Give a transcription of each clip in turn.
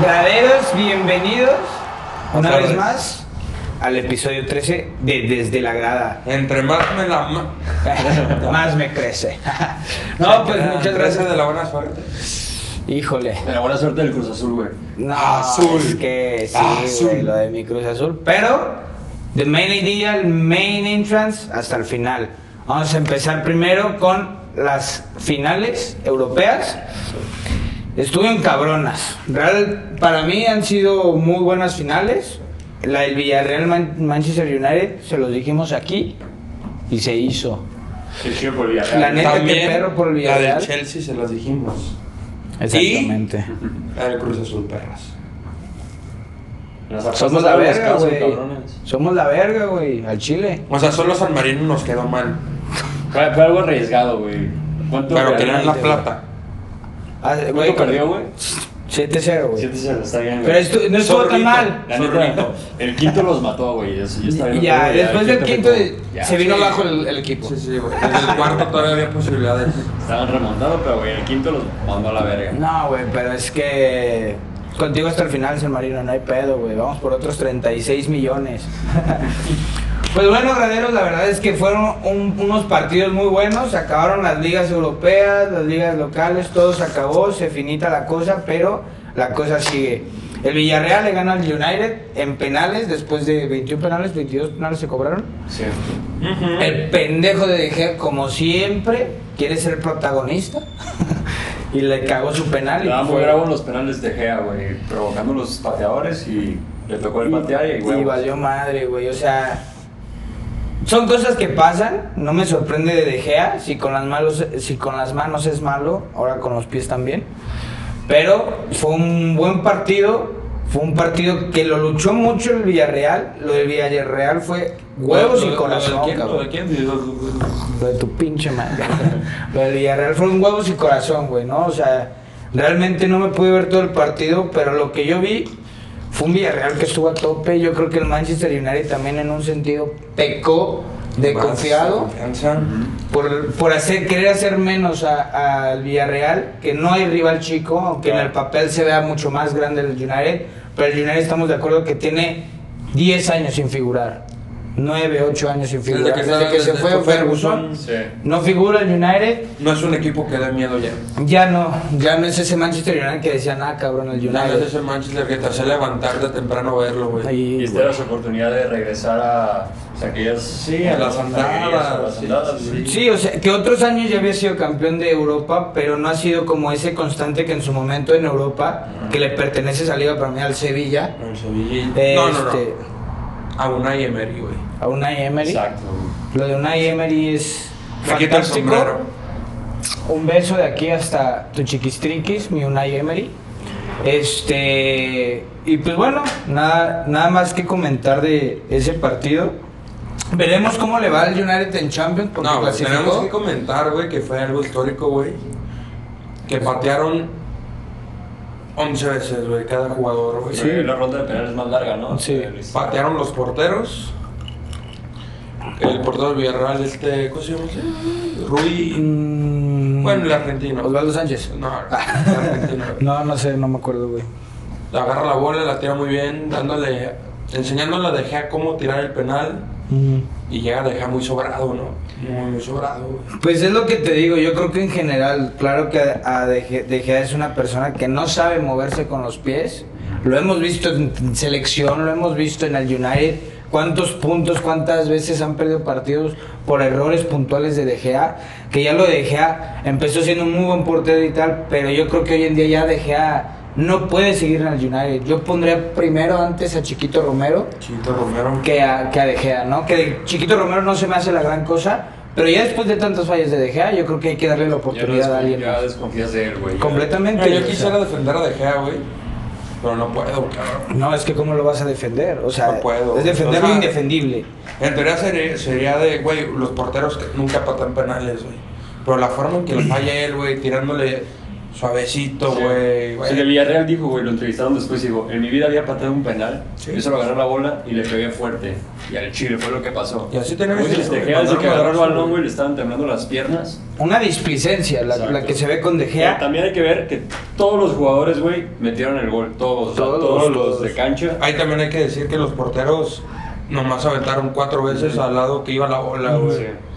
Graderos, bienvenidos una vez más al episodio 13 de Desde la Grada. Entre más me la... más me crece. no, pues muchas Gracias gracias. de la buena suerte. Híjole. De la buena suerte del Cruz Azul, güey. No, Azul. es que sí, Azul. güey, lo de mi Cruz Azul. Pero, the main idea, el main entrance, hasta el final. Vamos a empezar primero con las finales europeas. Estuvieron cabronas. Real, para mí han sido muy buenas finales. La del Villarreal Man- Manchester United, se los dijimos aquí y se hizo. Sí, sí, por Villarreal. La neta, También qué perro por el la Villarreal. del Chelsea se las dijimos. Exactamente. La del Cruz Azul, perras. Las Somos la de los verga, casos, güey. Somos la verga, güey, al Chile. O sea, solo San Marino nos quedó mal. Fue, fue algo arriesgado, güey. ¿Cuánto Pero querían la plata. Ah, ¿Cuánto perdió, güey? 7-0, güey. 7-0, está bien, güey. Pero esto, no estuvo tan mal. La neta, el quinto los mató, güey. Eso ya está bien. Ya, güey, después el del quinto ya. se vino Sí. abajo el, el equipo. Sí, sí, güey. Desde el cuarto todavía había posibilidades. Estaban remontando, pero, güey, el quinto los mandó a la verga. No, güey, pero es que contigo hasta el final, San Marino, no hay pedo, güey. Vamos por otros 36 millones. pues bueno, graderos, la verdad es que fueron un- unos partidos muy buenos. Se acabaron las ligas europeas, las ligas locales, todo se acabó, se finita la cosa, pero la cosa sigue. El Villarreal le gana al United en penales, después de 21 penales, 22 penales se cobraron. Sí. El pendejo de De Gea, como siempre, quiere ser protagonista. y le cagó su penal. y Estaban muy fue- bravos los penales de Gea, güey. Provocando los pateadores y le tocó el patear y, Y güey. valió madre, güey. O sea, son cosas que pasan. No me sorprende de De Gea. Si con las, manos, si con las manos es malo, ahora con los pies también. Pero fue un buen partido. Fue un partido que lo luchó mucho el Villarreal. Lo del Villarreal fue huevos y corazón, ¿Lo de. ¿Lo de quién? Lo de tu pinche madre. Lo del Villarreal fueron huevos y corazón, güey, ¿no? O sea, realmente no me pude ver todo el partido, pero lo que yo vi fue un Villarreal que estuvo a tope. Yo creo que el Manchester United también en un sentido pecó de Más confiado por, por hacer, querer hacer menos a- al Villarreal, que no hay rival chico, aunque en el papel se vea mucho más grande el United, pero el United estamos de acuerdo que tiene 10 años sin figurar. 9, 8 años sin figurar. Desde que Desde está- que se desde fue Ferguson, Sí. no figura el United. No es un equipo que dé miedo ya. Ya no, ya no es ese Manchester United que decían, ah, cabrón, el Ya no es United. ese Manchester que te hace levantarte temprano a verlo, güey. Y esta era su oportunidad de regresar a o sea, aquellas. Sí, a las andadas, sí, o sea, que otros años ya había sido campeón de Europa, pero no ha sido como ese constante que en su momento en Europa, que le pertenece esa liga para mí al Sevilla. En Sevilla. Este, No, no, no. A Unai Emery, güey. A Unai Emery. Exacto. Lo de Unai Emery es Me quita el fantástico. Un beso de aquí hasta tu chiquistriquis, mi Unai Emery. Este, y pues bueno, nada, nada más que comentar de ese partido. Veremos cómo le va al United en Champions porque No, clasificó. tenemos que comentar, güey, que fue algo histórico, güey. Que patearon 11 veces, güey, cada jugador, güey. Sí. La ronda de penales más larga, ¿no? Sí. Patearon los porteros. El portero Villarreal, este, ¿cómo se llama? Rui. Mm, Bueno, el argentino. Osvaldo Sánchez. No, el argentino. No, no sé, no me acuerdo, güey. Agarra la bola, la tira muy bien, dándole, enseñándole a De Gea cómo tirar el penal. Y llega Gea muy sobrado, ¿no? Muy, muy sobrado, güey. Pues es lo que te digo, yo creo que en general, claro que a De Gea- De Gea es una persona que no sabe moverse con los pies. Lo hemos visto en selección, lo hemos visto en el United. ¿Cuántos puntos, cuántas veces han perdido partidos por errores puntuales de De Gea? Que ya lo de De Gea empezó siendo un muy buen portero y tal, pero yo creo que hoy en día ya De Gea no puede seguir en el United. Yo pondría primero antes a Chiquito Romero Chito Romero. que a, que a De Gea, ¿no? Que de Chiquito Romero no se me hace la gran cosa, pero ya después de tantas fallas de De Gea, yo creo que hay que darle la Ya, no oportunidad a alguien ya desconfías de él, güey. Completamente. Mira, yo quisiera defender a De Gea, güey. Pero no puedo, cabrón. No, es que ¿cómo lo vas a defender? O sea, No puedo. es defender lo indefendible. En teoría sería, sería de, güey, los porteros que nunca patan penales, güey. Pero la forma en que lo falla él, güey, tirándole suavecito, güey. Sí, güey. de Villarreal dijo, güey, lo entrevistaron después y dijo, en mi vida había pateado un penal, Sí. yo solo agarré la bola y le pegué fuerte. Y al Chile fue lo que pasó. Y así tenemos desde mandaron que agarró el balón, güey. le estaban temblando las piernas. Una displicencia, la, que se ve con De Pero también hay que ver que todos los jugadores, güey, metieron el gol. Todos, o sea, Todos, los de cancha. Ahí también hay que decir que los porteros nomás aventaron cuatro veces al lado que iba la bola, güey.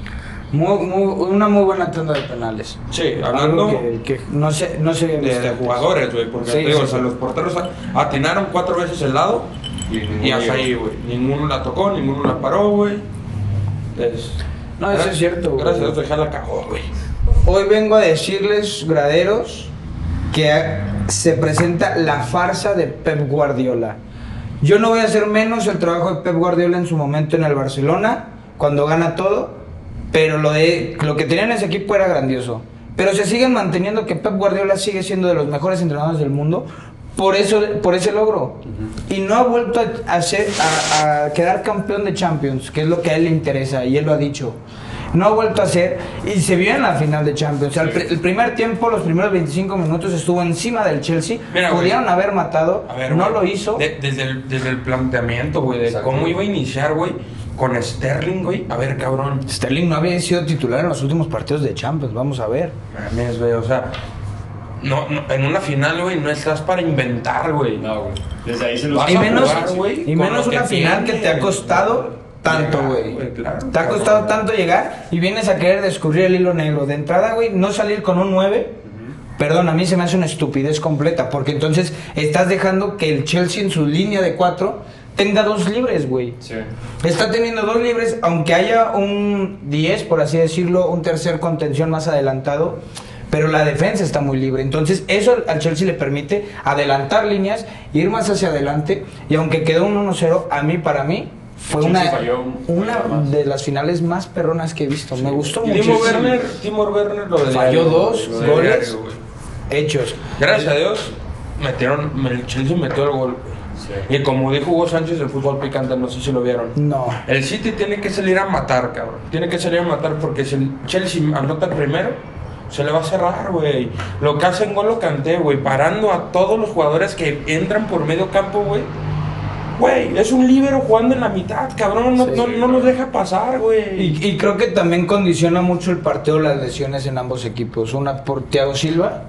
Muy- muy- una muy buena tanda de penales. Sí, hablando que, que no se, no había de, visto de jugadores, güey. Porque Sí, te digo, sí, o sea, sí. los porteros atinaron cuatro veces el lado Y, y hasta ahí, güey. Ninguno la tocó, ninguno la paró, güey. No, eso es cierto, güey. Gracias a Dios, la cagó, güey. Hoy vengo a decirles, graderos, que se presenta la farsa de Pep Guardiola. Yo no voy a hacer menos el trabajo de Pep Guardiola en su momento en el Barcelona, cuando gana todo, pero lo, de, lo que tenía en ese equipo era grandioso. Pero se siguen manteniendo que Pep Guardiola sigue siendo de los mejores entrenadores del mundo por, eso, por ese logro. Y no ha vuelto a, hacer, a, a quedar campeón de Champions, que es lo que a él le interesa, y él lo ha dicho. No ha vuelto a hacer, y se vio en la final de Champions. O sea, el, el primer tiempo, los primeros 25 minutos, estuvo encima del Chelsea. Mira, güey. Haber matado, ver, no güey, lo hizo. de- desde, el, desde el planteamiento, güey, de Exacto. cómo iba a iniciar, güey, con Sterling, güey. A ver, cabrón. Sterling no había sido titular en los últimos partidos de Champions, vamos a ver. Mames, güey, o sea, no, no, en una final, güey, no estás para inventar, güey. No, güey. Desde ahí se los Vas Y a menos, jugar, güey, y menos una final que te ha güey. costado tanto, Llegar, güey. claro, te ha cabrón. costado tanto llegar y vienes a querer descubrir el hilo negro. De entrada, güey, no salir con un 9. Perdón, a mí se me hace una estupidez completa, porque entonces estás dejando que el Chelsea en su línea de 4 tenga dos libres, güey. Sí. Está teniendo dos libres, aunque haya un 10, por así decirlo, un tercer contención más adelantado, pero la defensa está muy libre. Entonces, eso al Chelsea le permite adelantar líneas, ir más hacia adelante, y aunque quedó un 1-0, a mí, para mí, fue una, una de las finales más perronas que he visto. Me gustó mucho. Timo Werner, Timo Werner lo de Falló diario, dos lo de goles. diario. Hechos. Gracias a Dios, metieron, el Chelsea metió el gol. Sí. Y como dijo Hugo Sánchez del fútbol picante, no sé si lo vieron. No. El City tiene que salir a matar, cabrón. Tiene que salir a matar porque si el Chelsea anota el primero, se le va a cerrar, güey. Lo que hace en Golo Canté, güey, parando a todos los jugadores que entran por medio campo, güey. Güey, es un líbero jugando en la mitad, cabrón. No, Sí, no, no nos deja pasar, güey. Y, y creo que también condiciona mucho el partido las lesiones en ambos equipos. Una por Thiago Silva,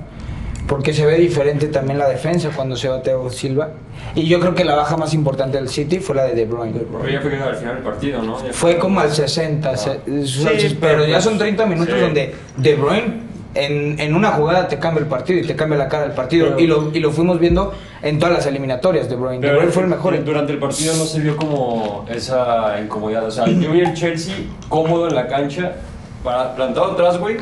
porque se ve diferente también la defensa cuando se va Thiago Silva. Y yo creo que la baja más importante del City fue la de De Bruyne. Pero ya fue al final del partido, ¿no? Ya Fue como al 60, se- Sí, pero pero ya pues, son 30 minutos sí. donde De Bruyne en, en una jugada te cambia el partido y te cambia la cara del partido. Pero- y, lo, y lo fuimos viendo en todas las eliminatorias. De Bruyne, de Bruyne fue el mejor. Durante el partido no se vio como esa incomodidad. O sea, yo vi el Chelsea cómodo en la cancha, para, plantado atrás, güey,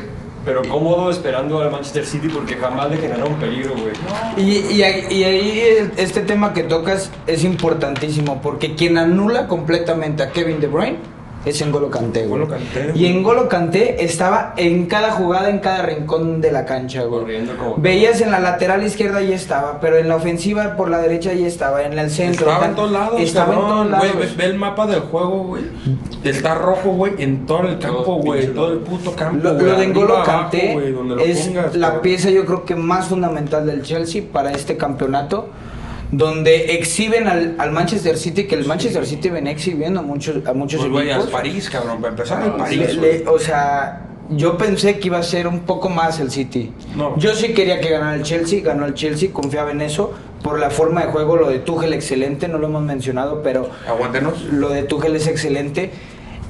pero cómodo esperando al Manchester City porque jamás le generaron peligro, güey. Y, y y ahí este tema que tocas es importantísimo porque quien anula completamente a Kevin De Bruyne es N'Golo Kanté, güey. Kanté, Y. N'Golo Kanté estaba en cada jugada, en cada rincón de la cancha, güey. Corriendo como- Veías en la lateral izquierda ahí estaba, pero en la ofensiva por la derecha ahí estaba, en el centro. Estaba en todos lados, Estaba en cabrón, todos lados. Güey, ve, ve el mapa del juego, güey. Está rojo, güey, en todo el campo, güey. Todo el puto campo. Lo, de N'Golo abajo, güey, es pongas, la cabrón. pieza yo creo que más fundamental del Chelsea para este campeonato, donde exhiben al, al Manchester City, que el Manchester City venía exhibiendo a muchos, a muchos Pues, equipos. París, cabrón, para empezar Ah, París. Le- güey. le- o sea, yo pensé que iba a ser un poco más el City. No. Yo sí quería que ganara el Chelsea, ganó el Chelsea, confiaba en eso, por la forma de juego, lo de Tuchel excelente, no lo hemos mencionado, pero Aguántenos. lo de Tuchel es excelente.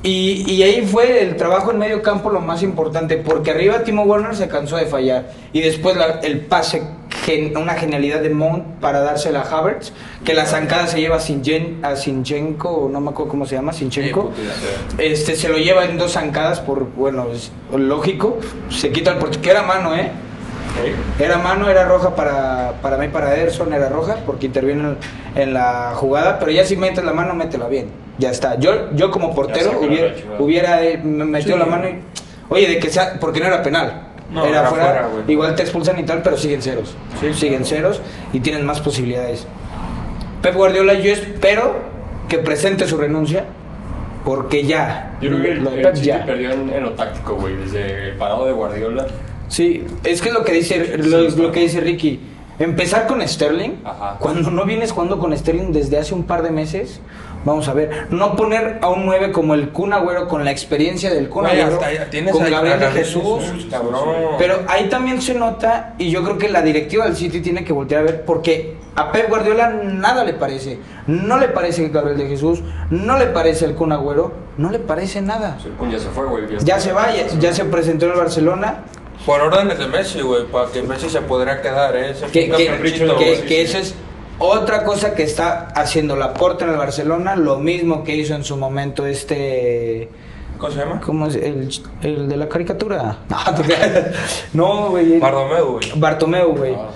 Y, y ahí fue el trabajo en medio campo lo más importante, porque arriba Timo Werner se cansó de fallar. Y después la- el pase, gen- una genialidad de Mount para dársela a Havertz, que la zancada se lleva a, Sinchen- a Sinchenko, o no me acuerdo cómo se llama, Sinchenko. Puto, Este, se lo lleva en dos zancadas por, bueno, es lógico, se quita el portero, que era mano, ¿eh? Era mano, era roja para, para mí, para Ederson, era roja, porque interviene en, en la jugada, pero ya si metes la mano, métela bien, ya está. Yo, yo como portero hubiera, hubiera eh, me- metido Sí. la mano y, oye, de que sea, porque no era penal. No, era era fuera, igual te expulsan y tal, pero siguen ceros. Sí. Siguen ceros y tienen más posibilidades. Pep Guardiola, yo espero que presente su renuncia, porque ya, Yo creo que el, lo de Pep ya. perdió en, en lo táctico, güey. Desde el parado de Guardiola. Sí, es que es lo que dice, lo, lo que dice Ricky. Empezar con Sterling, Ajá. cuando no vienes jugando con Sterling desde hace un par de meses, vamos a ver, no poner a un 9 como el Kun Agüero con la experiencia del Kun Güey, Agüero, hasta ya tienes con Gabriel de Jesús, Jesús, cabrón. pero ahí también se nota, y yo creo que la directiva del City tiene que voltear a ver, porque a Pep Guardiola nada le parece. No le parece Gabriel de Jesús, no le parece el Kun Agüero, no le parece nada. El Kun ya se fue, güey. Ya se va, ya, ya se presentó en el Barcelona. Por órdenes de Messi, güey, para que Messi se podría quedar, ¿eh? Ese Que, que- que- que eso es otra cosa que está haciendo Laporta en el Barcelona, lo mismo que hizo en su momento este... ¿Cómo se llama? ¿Cómo es? El, el de la caricatura. No, creas. No, güey. Bardomeu, güey. Bartomeu, güey. Ah.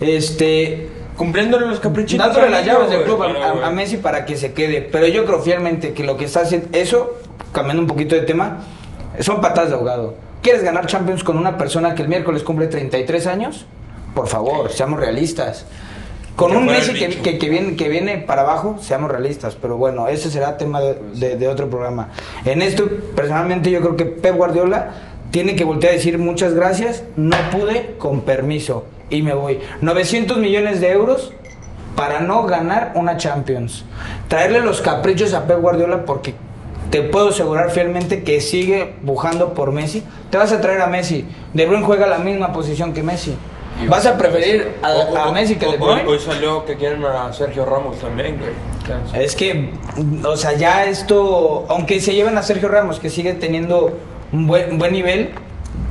Este... Cumpliéndole los caprichitos. Dándole las llaves del club a- a, Messi para que se quede. Pero yo creo fielmente que lo que está haciendo... Eso, cambiando un poquito de tema, son patadas de ahogado. ¿Quieres ganar Champions con una persona que el miércoles cumple 33 años? Por favor, seamos realistas. Con un Messi que, que- que viene, que viene para abajo, seamos realistas. Pero bueno, ese será tema de, de- de otro programa. En esto, personalmente, yo creo que Pep Guardiola tiene que voltear a decir muchas gracias, no pude, con permiso. Y me voy. 900 millones de euros para no ganar una Champions. Traerle los caprichos a Pep Guardiola porque te puedo asegurar fielmente que sigue bujando por Messi. Te vas a traer a Messi. De Bruyne juega la misma posición que Messi. Vas a preferir a, O- a Messi que De Bruyne. hoy salió que quieren a Sergio Ramos también, güey. Es que, o sea, ya esto, aunque se lleven a Sergio Ramos, que sigue teniendo un buen, un buen nivel,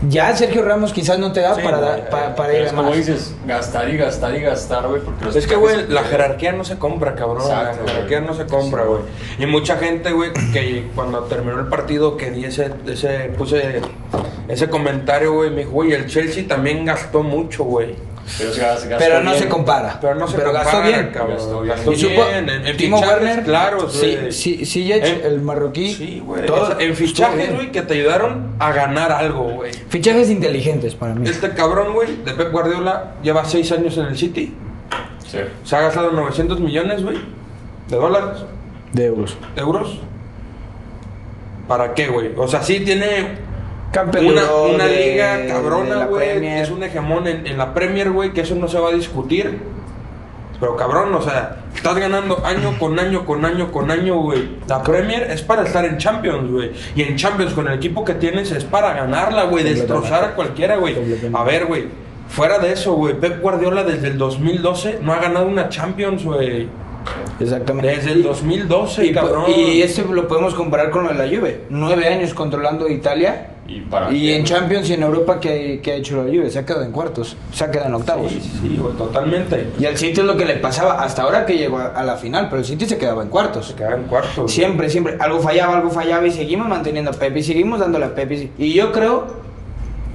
ya Sergio Ramos quizás no te da Sí, para, para ir es a como más. dices, gastar y gastar y gastar, güey. Es que, güey, la jerarquía no se compra, cabrón. Exacto, la jerarquía no se compra, Sí, güey. Y mucha gente, güey, que cuando terminó el partido, que di ese, ese, puse ese comentario, güey, me dijo, güey, el Chelsea también gastó mucho, güey. Pero, se gas- gastó Pero no bien. se compara. Pero no se Pero compara, gastó bien. cabrón. Gastó bien. Gastó Y supo- bien, en, en Timo fichajes Werner, claros, sí, sí, sí, En- el marroquí, Sí, güey. todo en fichajes, güey, que te ayudaron a ganar algo, güey. Fichajes inteligentes para mí. Este cabrón, güey, de Pep Guardiola, lleva seis años en el City. Sí. Se ha gastado 900 millones, güey, de dólares, De euros. de euros. ¿Para qué, güey? O sea, sí tiene Campeón una, de- una liga de cabrona, la güey. Premier. Es un hegemón en, en la Premier, güey, que eso no se va a discutir. Pero cabrón, o sea, estás ganando año con año, con año, con año, güey. La Premier es para estar en Champions, güey. Y en Champions, con el equipo que tienes, es para ganarla, güey. Destrozar a cualquiera, güey. A ver, güey. Fuera de eso, güey. Pep Guardiola desde el 2012 no ha ganado una Champions, güey. Exactamente. Desde el 2012, y, cabrón. y este lo podemos comparar con lo de la Juve. Nueve años controlando Italia. Y, para Y qué, en? Champions y en Europa, ¿qué, qué ha hecho la Juve? Se ha quedado en cuartos. Se ha quedado en octavos. Sí, sí, güey, totalmente. Y al City es lo que le pasaba hasta ahora que llegó a, la final. Pero el City se quedaba en cuartos. Se queda en cuarto. güey. Siempre, siempre. Algo fallaba, algo fallaba y seguimos manteniendo a Pep y seguimos dándole a Pep. y- Y yo creo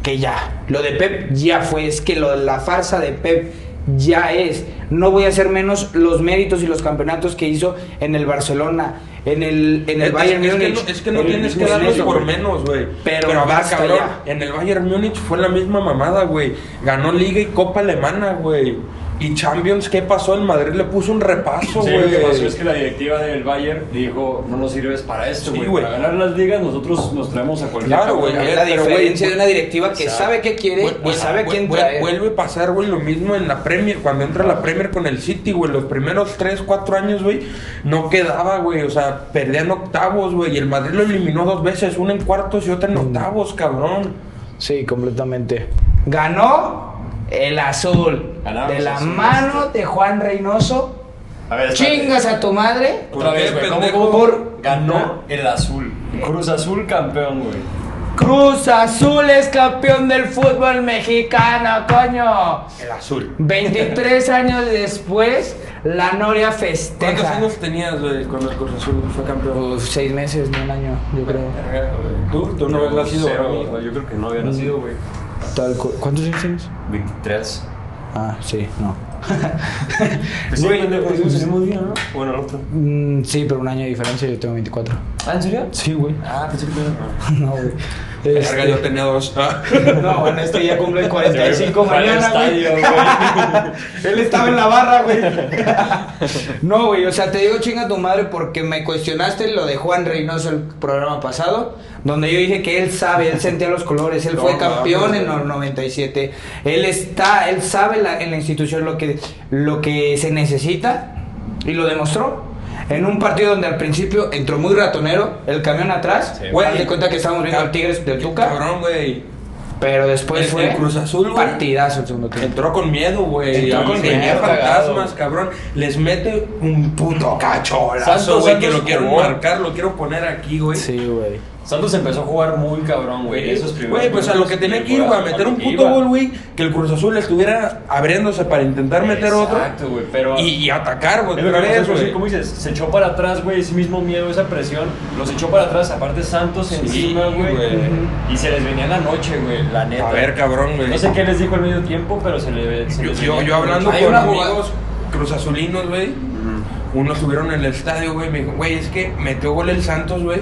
que ya. Lo de Pep ya fue. Es que lo de la farsa de Pep ya es. No voy a hacer menos los méritos y los campeonatos que hizo en el Barcelona, en el, en el Es- Bayern es, que Múnich. no, es que no tienes que darlos por menos, güey. Pero a ver, basta cabrón, ya. en el Bayern Múnich fue la misma mamada, güey. Ganó Liga y Copa Alemana, güey. Y Champions, ¿qué pasó? En Madrid le puso un repaso, Sí, güey. lo que pasó es que la directiva del Bayern dijo, no nos sirves para esto, Sí, güey. güey. para ganar las ligas nosotros nos traemos a cualquier Claro, güey, Es la pero, diferencia güey, de una directiva que sabe qué quiere Vuel- y sabe quién traer. Vuelve a pasar, güey, lo mismo en la Premier. Cuando entra la Premier con el City, güey, los primeros 3, 4 años, güey, no quedaba, güey. O sea, perdían octavos, güey. Y el Madrid lo eliminó dos veces, una en cuartos y otra en octavos, cabrón. Sí, completamente. Ganó el azul. Ganamos de la azul, mano de Juan Reynoso. A ver. Chingas a tu madre. Otra ¿Por qué, vez, güey. ¿Cómo, pendejo? cómo? Por- Ganó el azul. Cruz Azul campeón, güey. Cruz Azul es campeón del fútbol mexicano, coño. El azul. 23 años después, la Noria ¿Cuántos festeja. años tenías, güey, cuando el Cruz Azul fue campeón? Uf, seis meses, ni un año, yo creo. ¿Tú? ¿Tú no habías nacido? No, yo creo que no había nacido, güey. Tal cu- ¿Cuántos años tienes? 23. Ah, sí, no. Pues sí, Güey, pendejo, hicimos el mismo día, ¿no? Bueno, el otro. Mm, sí, pero un año de diferencia, yo tengo 24. ¿Ah, en serio? Sí, güey. Ah, pensé que. No, güey. Verga, yo tenía dos. No, bueno, este ya cumple 45 Fue al mañana, güey. estadio, güey. Él estaba en la barra, güey. No, güey, o sea, te digo chinga tu madre porque me cuestionaste lo de Juan Reynoso el programa pasado, donde yo dije que él sabe, él sentía los colores, él No, fue no, campeón no, en el 97. Él está, él sabe la- en la institución lo que, lo que se necesita y lo demostró. En un partido donde al principio entró muy ratonero, el camión atrás, Sí. güey, de cuenta que estábamos viendo al Tigres del Tuca, Cabrón, güey. pero después El- fue el Cruz Azul, güey. partidazo el segundo tiempo. Entró con miedo, güey. Entró con miedo, fantasmas, cabrón. Les mete un puto cacholazo, güey. Que lo quiero marcar, lo quiero poner aquí, güey. Sí, güey. Santos empezó a jugar muy cabrón, güey. Esos primeros Güey, pues a lo que tenía que ir, güey, a meter un puto gol, güey. Que el Cruz Azul estuviera abriéndose para intentar meter otro. Exacto, güey, pero... Y, y atacar, güey. Otra vez, güey. como dices, se echó para atrás, güey, ese mismo miedo, esa presión, los echó para atrás, aparte Santos Sí, encima, güey, y se les venía la noche, güey, la neta. A ver, cabrón, güey. No sé qué les dijo al medio tiempo, pero se, le, se Yo, les yo, hablando con amigos Cruz Azulinos, güey. Unos estuvieron en el estadio, güey. Me dijo, güey, es que metió gol el Santos, güey.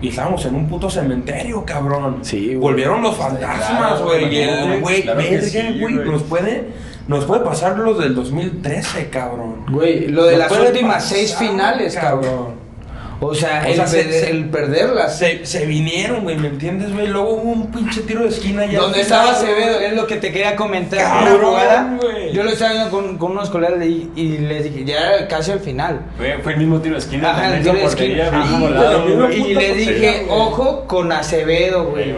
Y estábamos en un puto cementerio, cabrón. Sí, güey. Volvieron los fantasmas, Claro, güey. y el güey, güey. nos puede, nos puede pasar los del 2013, cabrón. Güey, lo de Nos las últimas pasar, seis finales, cabrón. O sea, O el, sea, se- per- se- el perderlas. Se, se vinieron, güey, ¿me entiendes, güey? Luego hubo un pinche tiro de esquina ya. Donde estaba Acevedo, es lo que te quería comentar. Cabrón, Una jugada, yo lo estaba viendo con, con unos colegas y, y les dije, ya era casi al final. Fue el mismo tiro de esquina, Ajá, el tiro de esquina. lado, güey. Y les portería, dije, ojo con Acevedo, güey.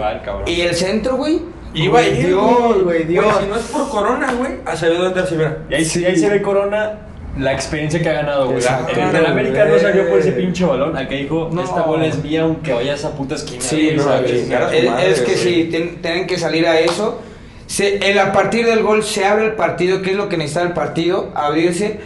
Y el centro, güey. Iba a ir, Dios, güey, Dios. Si no es por Corona, güey, Acevedo entra así, mira. Y ahí, Sí. y ahí se ve Corona la experiencia que ha ganado, güey. Exacto, En el América no salió por ese pinche balón. Acá dijo, No. esta bola es mía aunque vaya a esa puta esquina. Sí, no, es, es- madre, es que sí, ten- tienen que salir a eso. Se, el- a partir del gol se abre el partido, que es lo que necesita el partido, abrirse.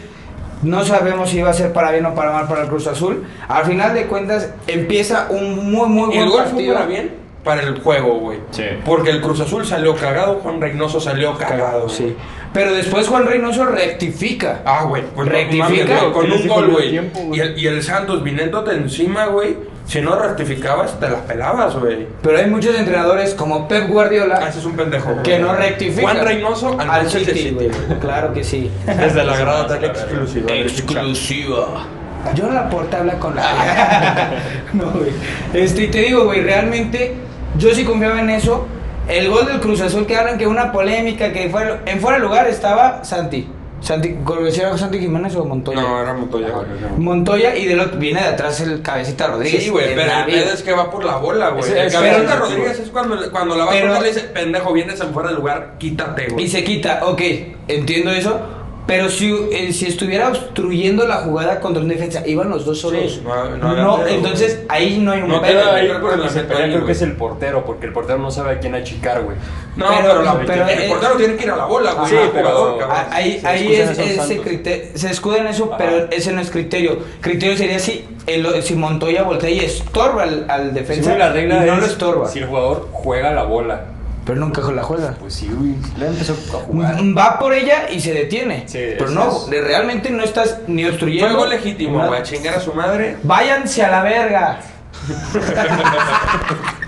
No sabemos si va a ser para bien o para mal para el Cruz Azul. Al final de cuentas, empieza un muy, muy buen El gol fue partido. para bien para el juego, güey. Sí. Porque el Cruz Azul salió cagado, Juan Reynoso salió cagado. Sí. Pero después Juan Reynoso rectifica. Ah, güey. Pues Rectifica. con ¿Qué les un gol, güey. Y el, y el Santos viniéndote encima, güey. Si no rectificabas, te las pelabas, güey. Pero hay muchos entrenadores como Pep Ah, Guardiola ese es un pendejo. güey. que no rectifican. Juan Reynoso al, al City, güey. Claro que sí. Desde la grada tan exclusiva. Exclusiva. Yo la porta habla con la. no, güey. Este, y te digo, güey, realmente yo sí confiaba en eso. El gol del Cruz Azul que hablan que una polémica que fue en fuera de lugar estaba Santi. Santi, ¿era Santi Jiménez o Montoya? No, era Montoya. Montoya y de lo viene de atrás el cabecita Rodríguez. Sí, güey, pero el pedo es que va por la bola, güey. El Cabecita Rodríguez es cuando, cuando la va Pero- a tocar le dice, pendejo, vienes en fuera del lugar, quítate, güey. Y se quita, ok, entiendo eso. Pero si, eh, si estuviera obstruyendo la jugada contra un defensa, iban los dos solos. Sí, no- no no, pedo, entonces ahí no hay un No pedo. queda Ahí pelea creo que es el portero, porque el portero no sabe a quién achicar, güey. No, Pero- pero, la, pero, el eh, portero tiene que ir a la bola, güey. Sí, el pero- jugador, cabrón. Ah, Ahí, Se ahí es ese criterio, se escuda en eso, Ajá. pero ese no es criterio. Criterio sería si, el, si Montoya voltea y estorba al, al defensa. Según la regla y no es lo estorba. si el jugador juega la bola. Pero nunca la juega. Pues sí, güey. Le empezó a jugar. Va por ella y se detiene. Sí, pero no, es. realmente no estás ni obstruyendo. Juego legítimo, güey. A chingar a su madre. Váyanse a la verga.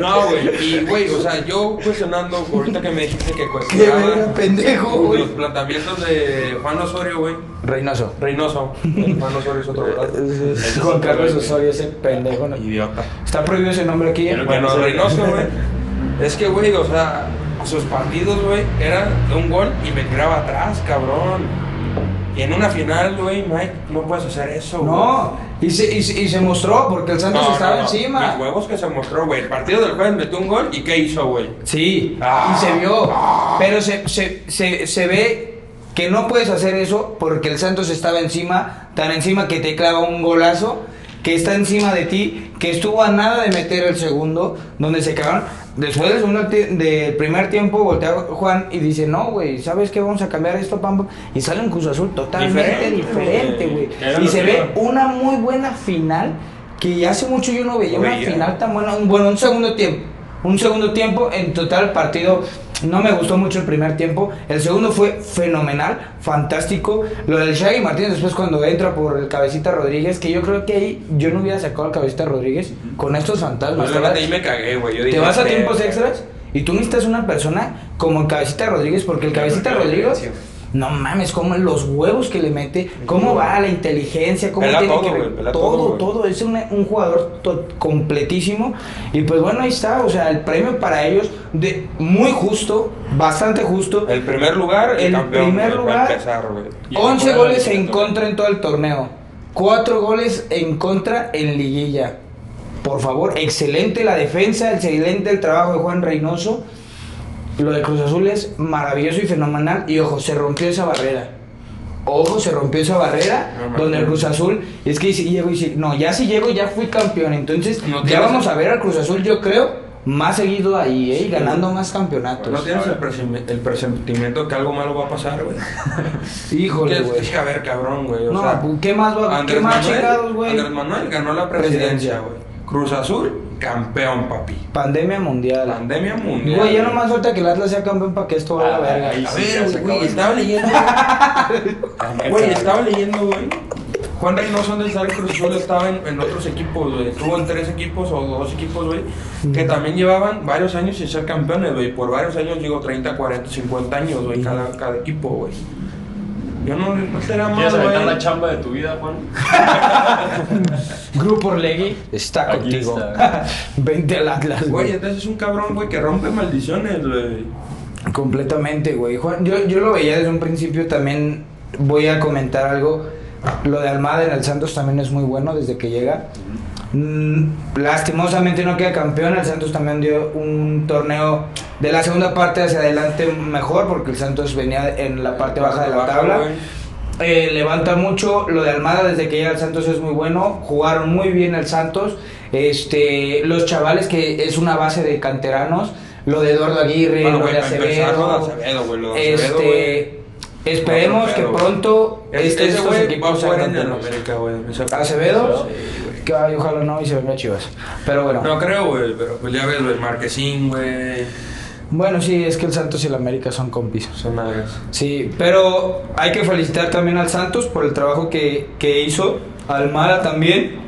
No, güey. Y, güey, o sea, yo cuestionando, ahorita que me dijiste que Qué cuestionaba verga, pendejo, güey. los planteamientos de Juan Osorio, güey. Reynoso. Reynoso. El Juan Osorio es otro, ¿verdad? Juan Carlos Osorio, ese pendejo. ¿no? Idiota. Está prohibido ese nombre aquí. ¿eh? Bueno. Reynoso, güey. Es que, güey, o sea, sus partidos, güey, eran de un gol y me tiraba atrás, cabrón. Y en una final, güey, Mike, no puedes hacer eso, güey. No, y se, y, se- y se mostró porque el Santos No, estaba no, no. encima. Mis huevos que se mostró, güey. El partido del jueves metió un gol y ¿qué hizo, güey? Sí, Ah. y se vio. Pero se, se, se, se ve que no puedes hacer eso porque el Santos estaba encima, tan encima que te clava un golazo, que está encima de ti, que estuvo a nada de meter el segundo, donde se cagaron. Después del, segundo del primer tiempo voltea Juan y dice, no, güey, ¿sabes qué? Vamos a cambiar esto, Pampa. Y sale un Cruz Azul totalmente Diferente, güey. Y se ve una muy buena final que hace mucho yo no veía una final tan buena. Bueno, un segundo tiempo. Un segundo tiempo, en total partido No me gustó mucho el primer tiempo. El segundo fue fenomenal, fantástico. Lo del Shaggy Martínez después cuando entra por el Cabecita Rodríguez, que yo creo que ahí yo no hubiera sacado al Cabecita Rodríguez con estos fantasmas. Pues, Te vas- neta, ahí me cagué, güey. Yo te dije, vas a tiempos extras y tú necesitas una persona como el Cabecita Rodríguez, porque el Cabecita Rodríguez, no mames, como los huevos que le mete, cómo va la inteligencia, cómo Pela tiene todo, que todo, todo, es un, un jugador completísimo y pues bueno, ahí está, o sea, el premio para ellos de muy justo, bastante justo. El primer lugar, el, El campeón. primer lugar- empezar, güey. Y 11 fuera goles en contra en todo el torneo. 4 goles en contra en liguilla. Por favor, excelente la defensa, excelente el trabajo de Juan Reynoso. Lo de Cruz Azul es maravilloso y fenomenal. Y ojo, se rompió esa barrera. Ojo, se rompió esa barrera No, donde el. Cruz Azul es que si llego y si no, ya si llego ya fui campeón. Entonces No ya vamos a ver al Cruz Azul, yo creo, más seguido ahí, ¿eh? y ganando más campeonatos. No tienes el, presimi- el presentimiento que algo malo va a pasar, güey. Híjole, güey. es que, a ver, cabrón, güey. o No, sea, pues, ¿qué más va ¿Qué Andrés más Manuel, chingados, güey? Andrés Manuel ganó la presidencia, Presidencia. güey. Cruz Azul, campeón, papi. Pandemia mundial. Pandemia mundial. Güey, ya nomás falta que el Atlas sea campeón para que esto valga Ah, verga. A sí, ya ver, se güey, estaba leyendo. Güey, estaba leyendo, güey. Juan Reynoso antes de estar en Cruz Azul estaba en, en otros equipos, güey. Estuvo en tres equipos o dos equipos, güey. Que también llevaban varios años sin ser campeones, güey. Por varios años, digo, 30, 40, 50 años, güey, cada, cada equipo, güey. Yo no, no será mal, ¿Quieres aventar la chamba de tu vida, Juan? Grupo Orlegui está Aquí contigo. está. Vente al Atlas, Güey, güey. entonces es un cabrón, güey, que rompe maldiciones, güey. Completamente, güey. Juan, yo, yo lo veía desde un principio también. Voy a comentar algo. Lo de Almada en el Santos también es muy bueno desde que llega. Mm, lastimosamente no queda campeón. El Santos también dio un torneo de la segunda parte hacia adelante mejor porque el Santos venía en la parte baja de la tabla. Eh, levanta mucho. Lo de Almada desde que llega al Santos es muy bueno. Jugaron muy bien el Santos. Este, los chavales que es una base de canteranos. Lo de Eduardo Aguirre, Bueno, lo de Acevedo. Este, esperemos que pronto Es- este, estos equipos el Acevedo. Que ay, ojalá no y se venga Chivas. Pero bueno. No creo, güey, pero pues ya ves, güey, Marquesín, güey. Bueno, sí, es que el Santos y el América son compis. Son madres. Sí, pero hay que felicitar también al Santos por el trabajo que, que hizo. Almada también.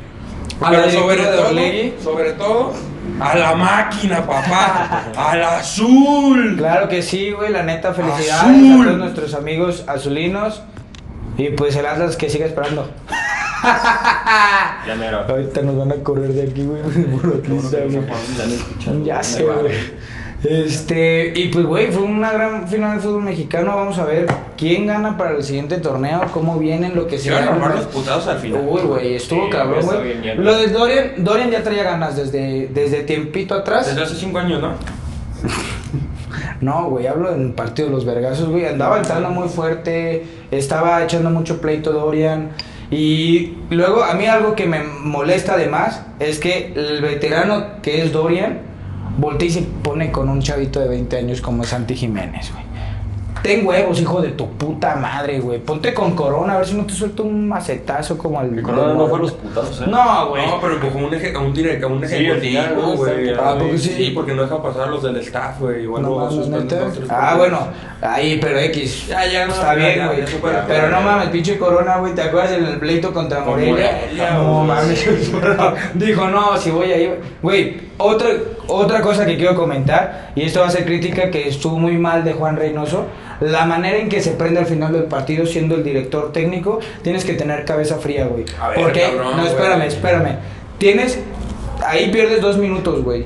A la Pero sobre directiva de todo, Orlegui. sobre todo, a la máquina, papá. al azul. Claro que sí, güey, la neta, felicidades Azul. a todos nuestros amigos azulinos. Y pues el Atlas que siga esperando. Ya mero. Ahorita nos van a correr de aquí, güey. Ya sé, güey. Este, y pues, güey, fue una gran final de fútbol mexicano. Vamos a ver quién gana para el siguiente torneo, cómo vienen, lo que Se sea. van a armar los putados al final. Uy, güey, estuvo Sí, cabrón, güey. Lo de Dorian, Dorian ya traía ganas desde, desde tiempito atrás. Desde hace cinco años, ¿no? No, güey, hablo en el partido de los vergazos, güey. Andaba entrando muy fuerte, estaba echando mucho pleito Dorian. Y luego, a mí algo que me molesta además es que el veterano que es Dorian voltea y se pone con un chavito de 20 años como Santi Jiménez, güey. Ten huevos, hijo de tu puta madre, güey. Ponte con Corona, a ver si no te suelto un macetazo como el. Mi Corona no fue los putazos, ¿eh? No, güey. No, pero empujó un, eje, un, direct, un Sí, al ejecutivo, ¿no? güey. Ah, porque sí. Sí, porque no deja pasar a los del staff, güey. Igual No tres Ah, bueno, ahí, pero X. Ya, ya, no, Está ya, bien, güey. Pero no mames, pinche Corona, güey. ¿Te acuerdas en el pleito contra Con Morelia? Morelia, no mames. Dijo, no, si voy ahí. Güey, otra, otra cosa que quiero comentar, y esto va a ser crítica que estuvo muy mal de Juan Reynoso. La manera en que se prende al final del partido siendo el director técnico, tienes que tener cabeza fría, güey. Porque, cabrón, no, espérame, güey. espérame. Tienes, ahí pierdes dos minutos, güey.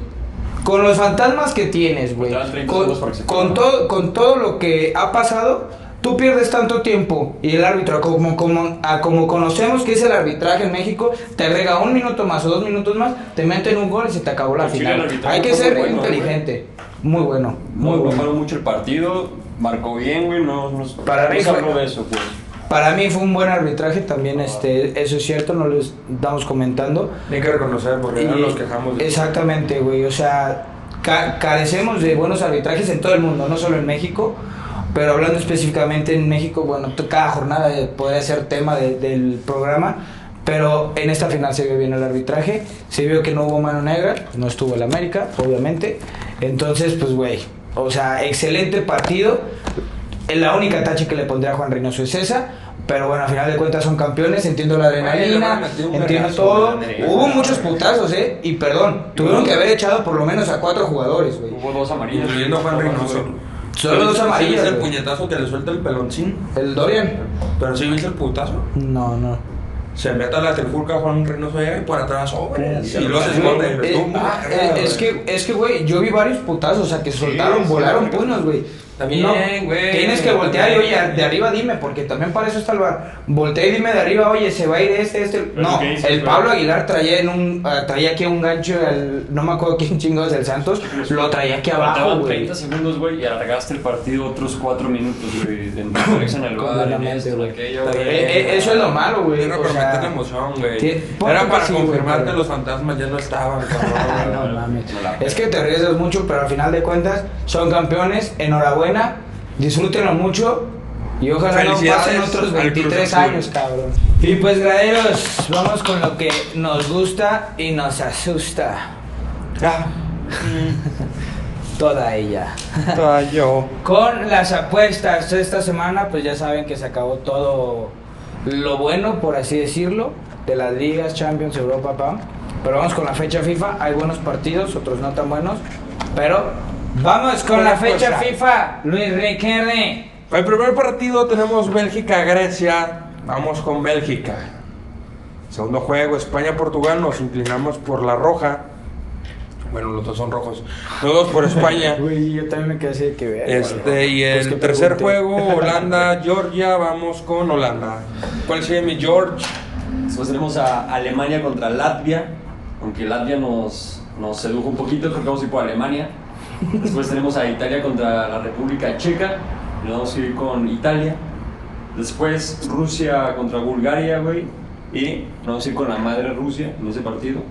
Con los fantasmas que tienes, güey. Faltaban 30 Con, todo, con todo lo que ha pasado, tú pierdes tanto tiempo y el árbitro, como, como, a como conocemos que es el arbitraje en México, te agrega un minuto más o dos minutos más, te meten un gol y se te acabó la el final. Hay que ser muy bueno, inteligente. Muy bueno, muy No, no bueno. mucho el partido, marcó bien, güey, no, no, Para no mí se habló fue- de eso, pues. Para mí fue un buen arbitraje también, este, eso es cierto, no lo estamos comentando. Hay que reconocer, porque no Y- nos quejamos de Exactamente, güey. O sea, ca- carecemos de buenos arbitrajes en todo el mundo, no solo en México. Pero hablando específicamente en México, bueno, cada jornada eh, podría ser tema de- del programa. Pero en esta final se vio bien el arbitraje. Se vio que no hubo mano negra. No estuvo el América, obviamente. Entonces, pues, güey. O sea, excelente partido. La única tache que le pondría a Juan Reynoso es esa. Pero bueno, al final de cuentas son campeones, entiendo la adrenalina, entiendo todo. Hubo muchos putazos, ¿eh? Y perdón, tuvieron que haber echado por lo menos a cuatro jugadores, güey. Hubo dos amarillas. Incluyendo a Juan Reynoso. Solo dos amarillas, ¿Sí viste el puñetazo que le suelta el peloncín? ¿El Dorian? Pero sí viste el putazo. No, no. Se mete a la trifulca Juan Reynoso allá y por atrás, sobre. Sí, Y luego se sí, esconde. Es güey. que, es que, güey, yo vi varios putazos, o sea, que soltaron, sí, volaron sí. puños, güey. También, güey. Tienes que voltear y, oye, de arriba dime, porque también para eso está el bar. Voltea y dime de arriba, oye, se va a ir este, este. Pero No, ¿qué dices, el? Pablo Aguilar traía en un, ah, traía aquí un gancho, al- no me acuerdo quién chingados del Santos, lo traía aquí abajo, Faltaban güey. 30 segundos, güey, y alargaste el partido otros 4 minutos, güey. El Eh, eh, eso es lo malo, güey. Era para sea, meterle emoción, güey. Era para confirmar que los fantasmas ya no estaban, cabrón. no mames. No la Es que te arriesgas mucho, pero al final de cuentas son campeones. Enhorabuena, disfrútenlo mucho y ojalá no pasen otros al 23 Cruz Azul. años, cabrón. Y pues, graderos, vamos con lo que nos gusta y nos asusta. Ah, Toda ella. estaba yo. Con las apuestas esta semana, pues ya saben que se acabó todo lo bueno, por así decirlo, de las ligas, Champions, Europa, pam. Pero vamos con la fecha FIFA. Hay buenos partidos, otros no tan buenos. Pero vamos con la fecha cosa. FIFA. Luis Riquelme. El primer partido tenemos Bélgica-Grecia. Vamos con Bélgica. Segundo juego, España-Portugal. Nos inclinamos por la roja. Bueno, los dos son rojos. Los dos por España. Uy, yo también me quedé así de que ver. Este, y Pues el tercer pregunte. juego, Holanda, Georgia, vamos con Holanda. ¿Cuál sería mi George? Después tenemos a Alemania contra Latvia, aunque Latvia nos, nos sedujo un poquito, creo que vamos a ir por Alemania. Después tenemos a Italia contra la República Checa, y nos vamos a ir con Italia. Después Rusia contra Bulgaria, güey, y nos vamos a ir con la madre Rusia en ese partido.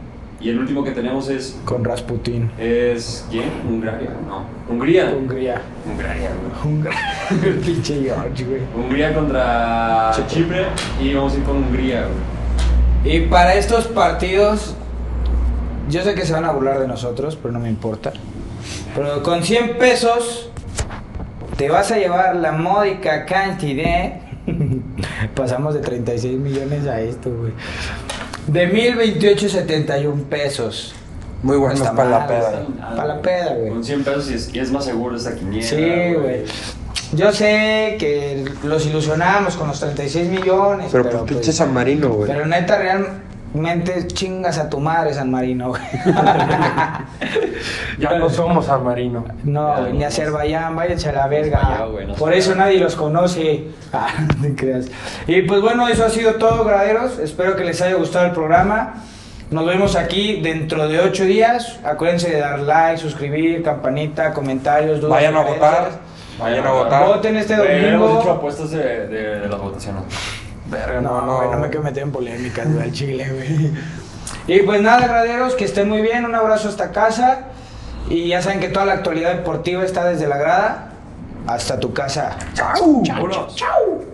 Y el último que tenemos es, Con Rasputin. es ¿quién? Hungría, no, Hungría. Hungría. Hungría, güey. Hungría. Pinche George, güey. Hungría contra Checo. Chipre y vamos a ir con Hungría, güey. Y para estos partidos, yo sé que se van a burlar de nosotros, pero no me importa. Pero con 100 pesos te vas a llevar la módica cantidad. Pasamos de 36 millones a esto, güey. De 1028.71 pesos. Muy No bueno está para la mal, peda. Para la peda, güey. Con 100 pesos y es, y es más seguro esta quiniela. Sí, güey. Yo sé que los ilusionamos con los 36 millones. Pero Pero, pues pinche pues, San Marino, güey. pero neta, realmente chingas a tu madre, San Marino, güey. Ya no somos San Marino. No, Ya, ni Azerbaiyán, váyanse a la verga. nos Por eso nadie los conoce. Ah, no creas. Y pues bueno, eso ha sido todo, graderos. Espero que les haya gustado el programa. Nos vemos aquí dentro de ocho días. Acuérdense de dar like, suscribir, campanita, comentarios, dudas. Vayan a votar. Vayan a votar. Voten este Güey, Hemos hecho domingo. apuestas de, de, de las votaciones. Verga, No, no, no me quiero meter en polémicas, güey, al chile, güey. Y pues nada, graderos, que estén muy bien. Un abrazo hasta casa. Y ya saben que toda la actualidad deportiva está desde la grada hasta tu casa. ¡Chao! Vámonos. ¡Chao!